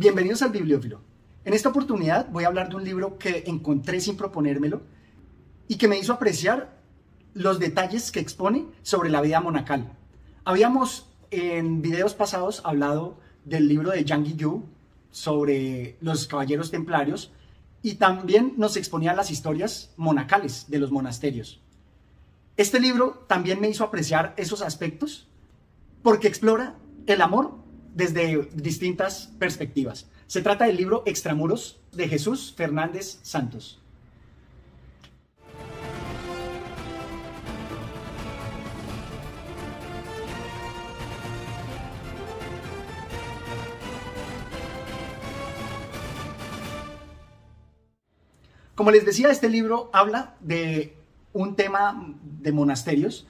Bienvenidos al Bibliófilo. En esta oportunidad voy a hablar de un libro que encontré sin proponérmelo y que me hizo apreciar los detalles que expone sobre la vida monacal. Habíamos en videos pasados hablado del libro de Yang Yu sobre los caballeros templarios y también nos exponía las historias monacales de los monasterios. Este libro también me hizo apreciar esos aspectos porque explora el amor desde distintas perspectivas. Se trata del libro Extramuros de Jesús Fernández Santos. Como les decía, este libro habla de un tema de monasterios,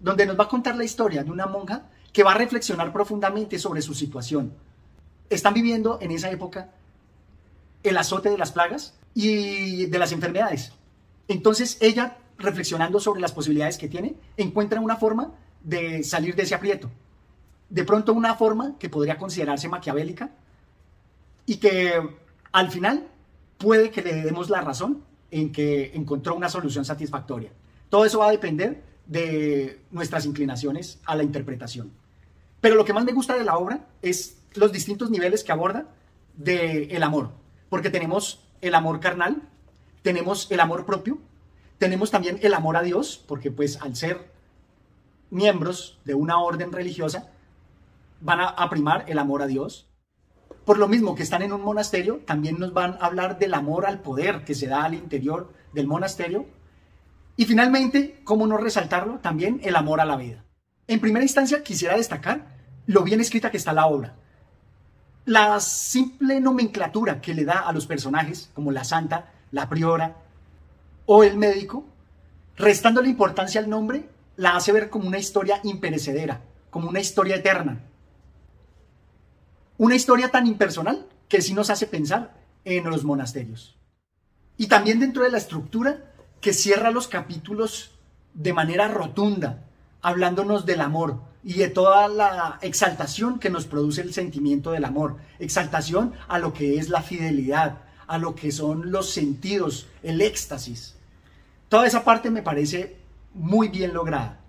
donde nos va a contar la historia de una monja que va a reflexionar profundamente sobre su situación. Están viviendo en esa época el azote de las plagas y de las enfermedades. Entonces ella, reflexionando sobre las posibilidades que tiene, encuentra una forma de salir de ese aprieto. De pronto una forma que podría considerarse maquiavélica y que al final puede que le demos la razón en que encontró una solución satisfactoria. Todo eso va a depender de nuestras inclinaciones a la interpretación. Pero lo que más me gusta de la obra es los distintos niveles que aborda del el amor, porque tenemos el amor carnal, tenemos el amor propio, tenemos también el amor a Dios, porque pues al ser miembros de una orden religiosa, van a, primar el amor a Dios. Por lo mismo que están en un monasterio, también nos van a hablar del amor al poder que se da al interior del monasterio y finalmente, ¿cómo no resaltarlo? También el amor a la vida. En primera instancia, quisiera destacar lo bien escrita que está la obra. La simple nomenclatura que le da a los personajes, como la santa, la priora o el médico, restando la importancia al nombre, la hace ver como una historia imperecedera, como una historia eterna. Una historia tan impersonal que sí nos hace pensar en los monasterios. Y también dentro de la estructura que cierra los capítulos de manera rotunda, hablándonos del amor y de toda la exaltación que nos produce el sentimiento del amor, exaltación a lo que es la fidelidad, a lo que son los sentidos, el éxtasis. Toda esa parte me parece muy bien lograda.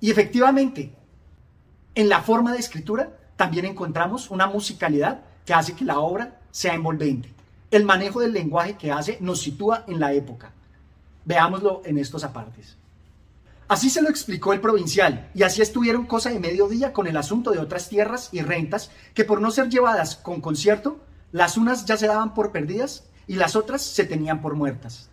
Y efectivamente, en la forma de escritura también encontramos una musicalidad que hace que la obra sea envolvente. El manejo del lenguaje que hace nos sitúa en la época. Veámoslo en estos apartes. Así se lo explicó el provincial, y así estuvieron cosa de mediodía con el asunto de otras tierras y rentas que por no ser llevadas con concierto, las unas ya se daban por perdidas y las otras se tenían por muertas.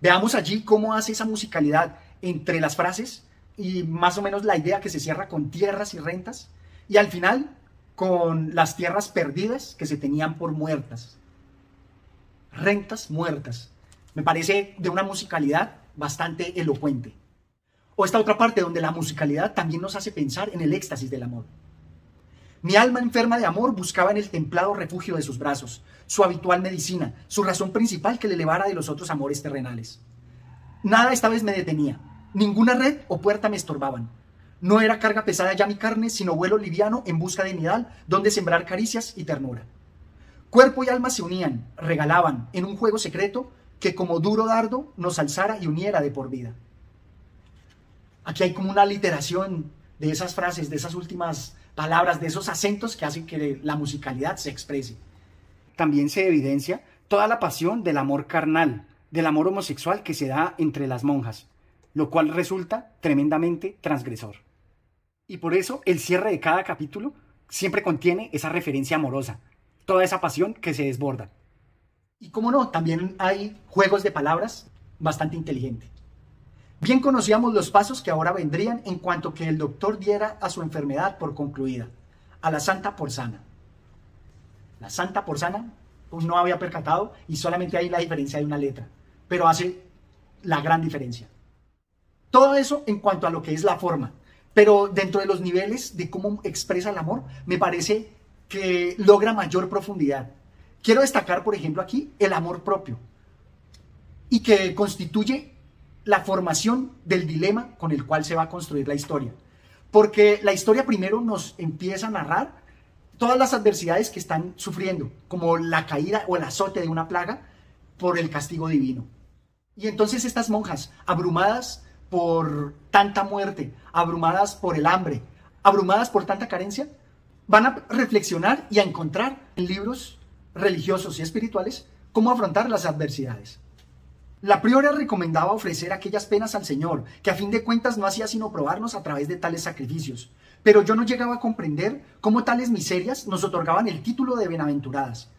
Veamos allí cómo hace esa musicalidad entre las frases y más o menos la idea que se cierra con tierras y rentas, y al final con las tierras perdidas que se tenían por muertas. Rentas muertas. Me parece de una musicalidad bastante elocuente. O esta otra parte donde la musicalidad también nos hace pensar en el éxtasis del amor. Mi alma enferma de amor buscaba en el templado refugio de sus brazos, su habitual medicina, su razón principal que le elevara de los otros amores terrenales. Nada esta vez me detenía, ninguna red o puerta me estorbaban. No era carga pesada ya mi carne, sino vuelo liviano en busca de nidal donde sembrar caricias y ternura. Cuerpo y alma se unían, regalaban, en un juego secreto, que como duro dardo nos alzara y uniera de por vida. Aquí hay como una literación de esas frases, de esas últimas palabras, de esos acentos que hacen que la musicalidad se exprese. También se evidencia toda la pasión del amor carnal, del amor homosexual que se da entre las monjas, lo cual resulta tremendamente transgresor. Y por eso el cierre de cada capítulo siempre contiene esa referencia amorosa, toda esa pasión que se desborda. Y como no, también hay juegos de palabras bastante inteligentes. Bien conocíamos los pasos que ahora vendrían en cuanto que el doctor diera a su enfermedad por concluida, a la santa por sana. La santa por sana pues no había percatado y solamente hay la diferencia de una letra, pero hace la gran diferencia. Todo eso en cuanto a lo que es la forma, pero dentro de los niveles de cómo expresa el amor, me parece que logra mayor profundidad. Quiero destacar, por ejemplo, aquí el amor propio y que constituye la formación del dilema con el cual se va a construir la historia. Porque la historia primero nos empieza a narrar todas las adversidades que están sufriendo, como la caída o el azote de una plaga por el castigo divino. Y entonces estas monjas, abrumadas por tanta muerte, abrumadas por el hambre, abrumadas por tanta carencia, van a reflexionar y a encontrar en libros religiosos y espirituales cómo afrontar las adversidades. La priora recomendaba ofrecer aquellas penas al Señor, que a fin de cuentas no hacía sino probarnos a través de tales sacrificios. Pero yo no llegaba a comprender cómo tales miserias nos otorgaban el título de bienaventuradas.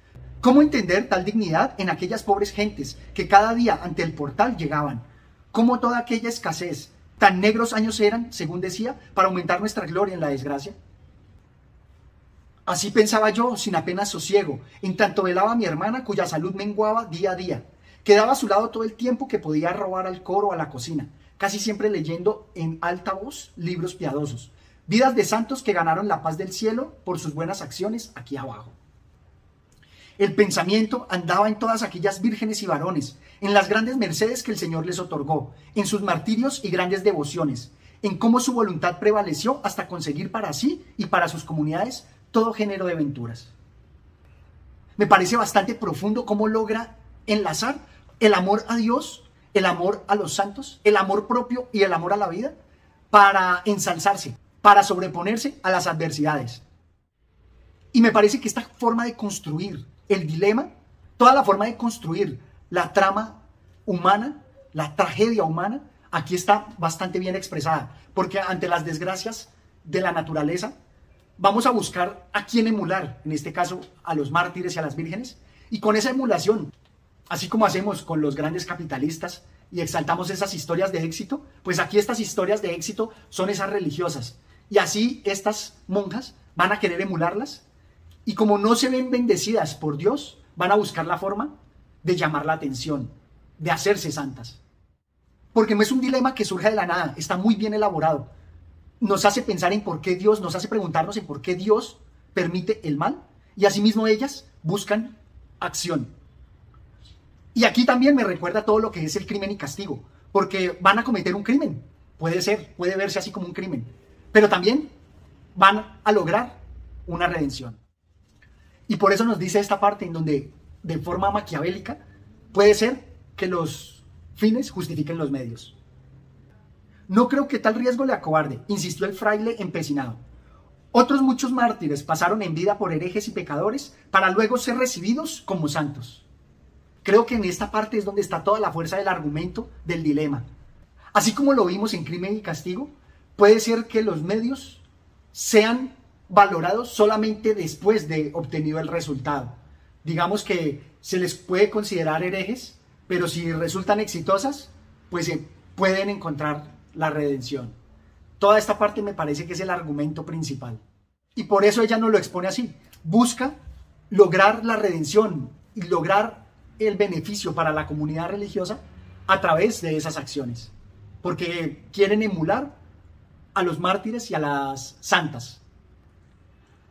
¿Cómo entender tal dignidad en aquellas pobres gentes que cada día ante el portal llegaban? ¿Cómo toda aquella escasez, tan negros años eran, según decía, para aumentar nuestra gloria en la desgracia? Así pensaba yo, sin apenas sosiego, en tanto velaba a mi hermana cuya salud menguaba día a día Quedaba a su lado todo el tiempo que podía robar al coro a la cocina, casi siempre leyendo en alta voz libros piadosos, vidas de santos que ganaron la paz del cielo por sus buenas acciones aquí abajo. El pensamiento andaba en todas aquellas vírgenes y varones, en las grandes mercedes que el Señor les otorgó, en sus martirios y grandes devociones, en cómo su voluntad prevaleció hasta conseguir para sí y para sus comunidades todo género de aventuras. Me parece bastante profundo cómo logra enlazar el amor a Dios, el amor a los santos, el amor propio y el amor a la vida para ensalzarse, para sobreponerse a las adversidades. Y me parece que esta forma de construir el dilema, toda la forma de construir la trama humana, la tragedia humana, aquí está bastante bien expresada, porque ante las desgracias de la naturaleza, vamos a buscar a quién emular, en este caso a los mártires y a las vírgenes, y con esa emulación así como hacemos con los grandes capitalistas y exaltamos esas historias de éxito, pues aquí estas historias de éxito son esas religiosas. Y así estas monjas van a querer emularlas y como no se ven bendecidas por Dios, van a buscar la forma de llamar la atención, de hacerse santas. Porque no es un dilema que surge de la nada, está muy bien elaborado. Nos hace pensar en por qué Dios, nos hace preguntarnos en por qué Dios permite el mal y asimismo ellas buscan acción. Y aquí también me recuerda todo lo que es el crimen y castigo, porque van a cometer un crimen, puede ser, puede verse así como un crimen, pero también van a lograr una redención. Y por eso nos dice esta parte en donde de forma maquiavélica puede ser que los fines justifiquen los medios. No creo que tal riesgo le acobarde, insistió el fraile empecinado. Otros muchos mártires pasaron en vida por herejes y pecadores para luego ser recibidos como santos. Creo que en esta parte es donde está toda la fuerza del argumento del dilema. Así como lo vimos en Crimen y Castigo, puede ser que los medios sean valorados solamente después de obtenido el resultado. Digamos que se les puede considerar herejes, pero si resultan exitosas, pues pueden encontrar la redención. Toda esta parte me parece que es el argumento principal. Y por eso ella no lo expone así. Busca lograr la redención y lograr el beneficio para la comunidad religiosa a través de esas acciones, porque quieren emular a los mártires y a las santas.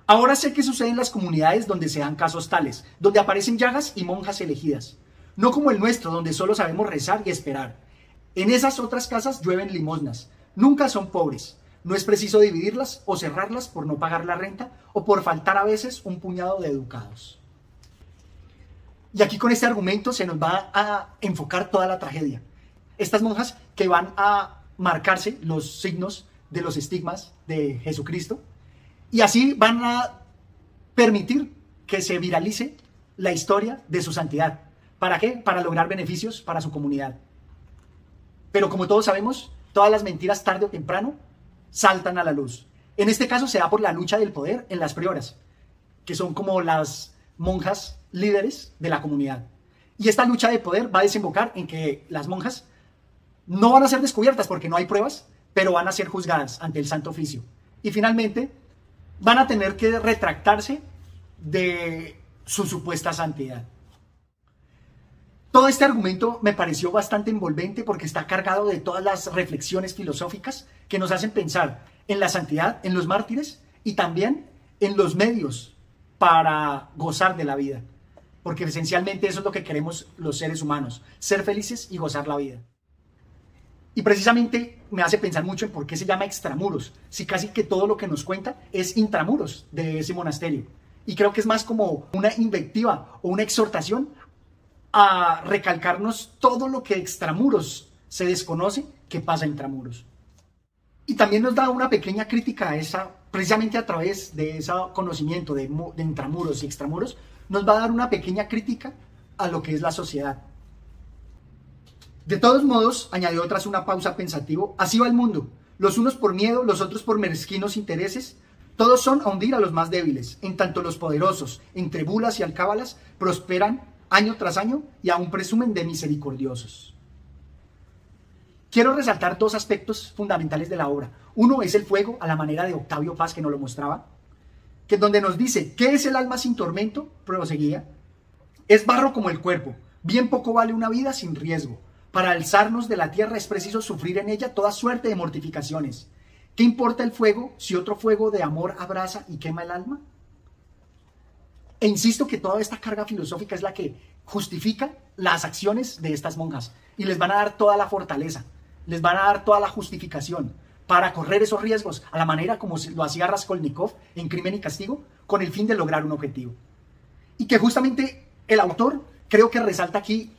Ahora sé que sucede en las comunidades donde se dan casos tales, donde aparecen llagas y monjas elegidas, no como el nuestro, donde solo sabemos rezar y esperar. En esas otras casas llueven limosnas, nunca son pobres, no es preciso dividirlas o cerrarlas por no pagar la renta o por faltar a veces un puñado de educados. Y aquí con este argumento se nos va a enfocar toda la tragedia. Estas monjas que van a marcarse los signos de los estigmas de Jesucristo y así van a permitir que se viralice la historia de su santidad. ¿Para qué? Para lograr beneficios para su comunidad. Pero como todos sabemos, todas las mentiras tarde o temprano saltan a la luz. En este caso se da por la lucha del poder en las prioras, que son como las monjas líderes de la comunidad. Y esta lucha de poder va a desembocar en que las monjas no van a ser descubiertas porque no hay pruebas, pero van a ser juzgadas ante el Santo Oficio. Y finalmente van a tener que retractarse de su supuesta santidad. Todo este argumento me pareció bastante envolvente porque está cargado de todas las reflexiones filosóficas que nos hacen pensar en la santidad, en los mártires y también en los medios para gozar de la vida porque esencialmente eso es lo que queremos los seres humanos, ser felices y gozar la vida. Y precisamente me hace pensar mucho en por qué se llama extramuros, si casi que todo lo que nos cuenta es intramuros de ese monasterio. Y creo que es más como una invectiva o una exhortación a recalcarnos todo lo que extramuros se desconoce que pasa intramuros. Y también nos da una pequeña crítica a esa, precisamente a través de ese conocimiento de, de intramuros y extramuros, nos va a dar una pequeña crítica a lo que es la sociedad. De todos modos, añadió tras una pausa pensativo, así va el mundo, los unos por miedo, los otros por mezquinos intereses, todos son a hundir a los más débiles, en tanto los poderosos, entre bulas y alcábalas, prosperan año tras año y aún presumen de misericordiosos. Quiero resaltar dos aspectos fundamentales de la obra. Uno es el fuego, a la manera de Octavio Paz, que nos lo mostraba, que donde nos dice, ¿qué es el alma sin tormento? Proseguía. Es barro como el cuerpo, bien poco vale una vida sin riesgo. Para alzarnos de la tierra es preciso sufrir en ella toda suerte de mortificaciones. ¿Qué importa el fuego si otro fuego de amor abraza y quema el alma? E insisto que toda esta carga filosófica es la que justifica las acciones de estas monjas y les van a dar toda la fortaleza, les van a dar toda la justificación para correr esos riesgos a la manera como lo hacía Raskolnikov en Crimen y Castigo con el fin de lograr un objetivo. Y que justamente el autor creo que resalta aquí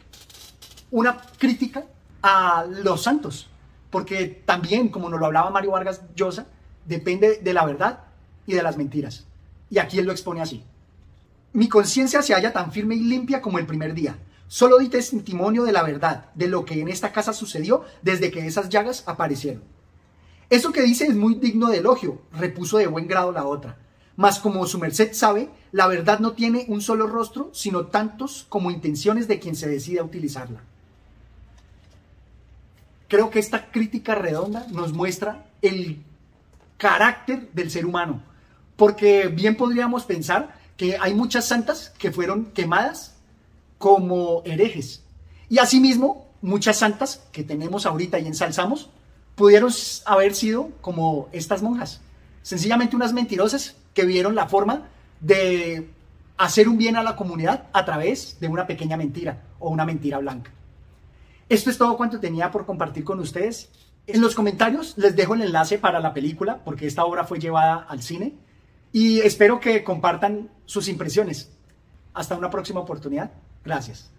una crítica a los santos, porque también, como nos lo hablaba Mario Vargas Llosa, depende de la verdad y de las mentiras. Y aquí él lo expone así. Mi conciencia se halla tan firme y limpia como el primer día. Solo di testimonio de la verdad, de lo que en esta casa sucedió desde que esas llagas aparecieron. Eso que dice es muy digno de elogio, repuso de buen grado la otra. Mas como su merced sabe, la verdad no tiene un solo rostro, sino tantos como intenciones de quien se decide a utilizarla. Creo que esta crítica redonda nos muestra el carácter del ser humano, porque bien podríamos pensar que hay muchas santas que fueron quemadas como herejes, y asimismo muchas santas que tenemos ahorita y ensalzamos pudieron haber sido como estas monjas, sencillamente unas mentirosas que vieron la forma de hacer un bien a la comunidad a través de una pequeña mentira o una mentira blanca. Esto es todo cuanto tenía por compartir con ustedes. En los comentarios les dejo el enlace para la película, porque esta obra fue llevada al cine. Y espero que compartan sus impresiones. Hasta una próxima oportunidad. Gracias.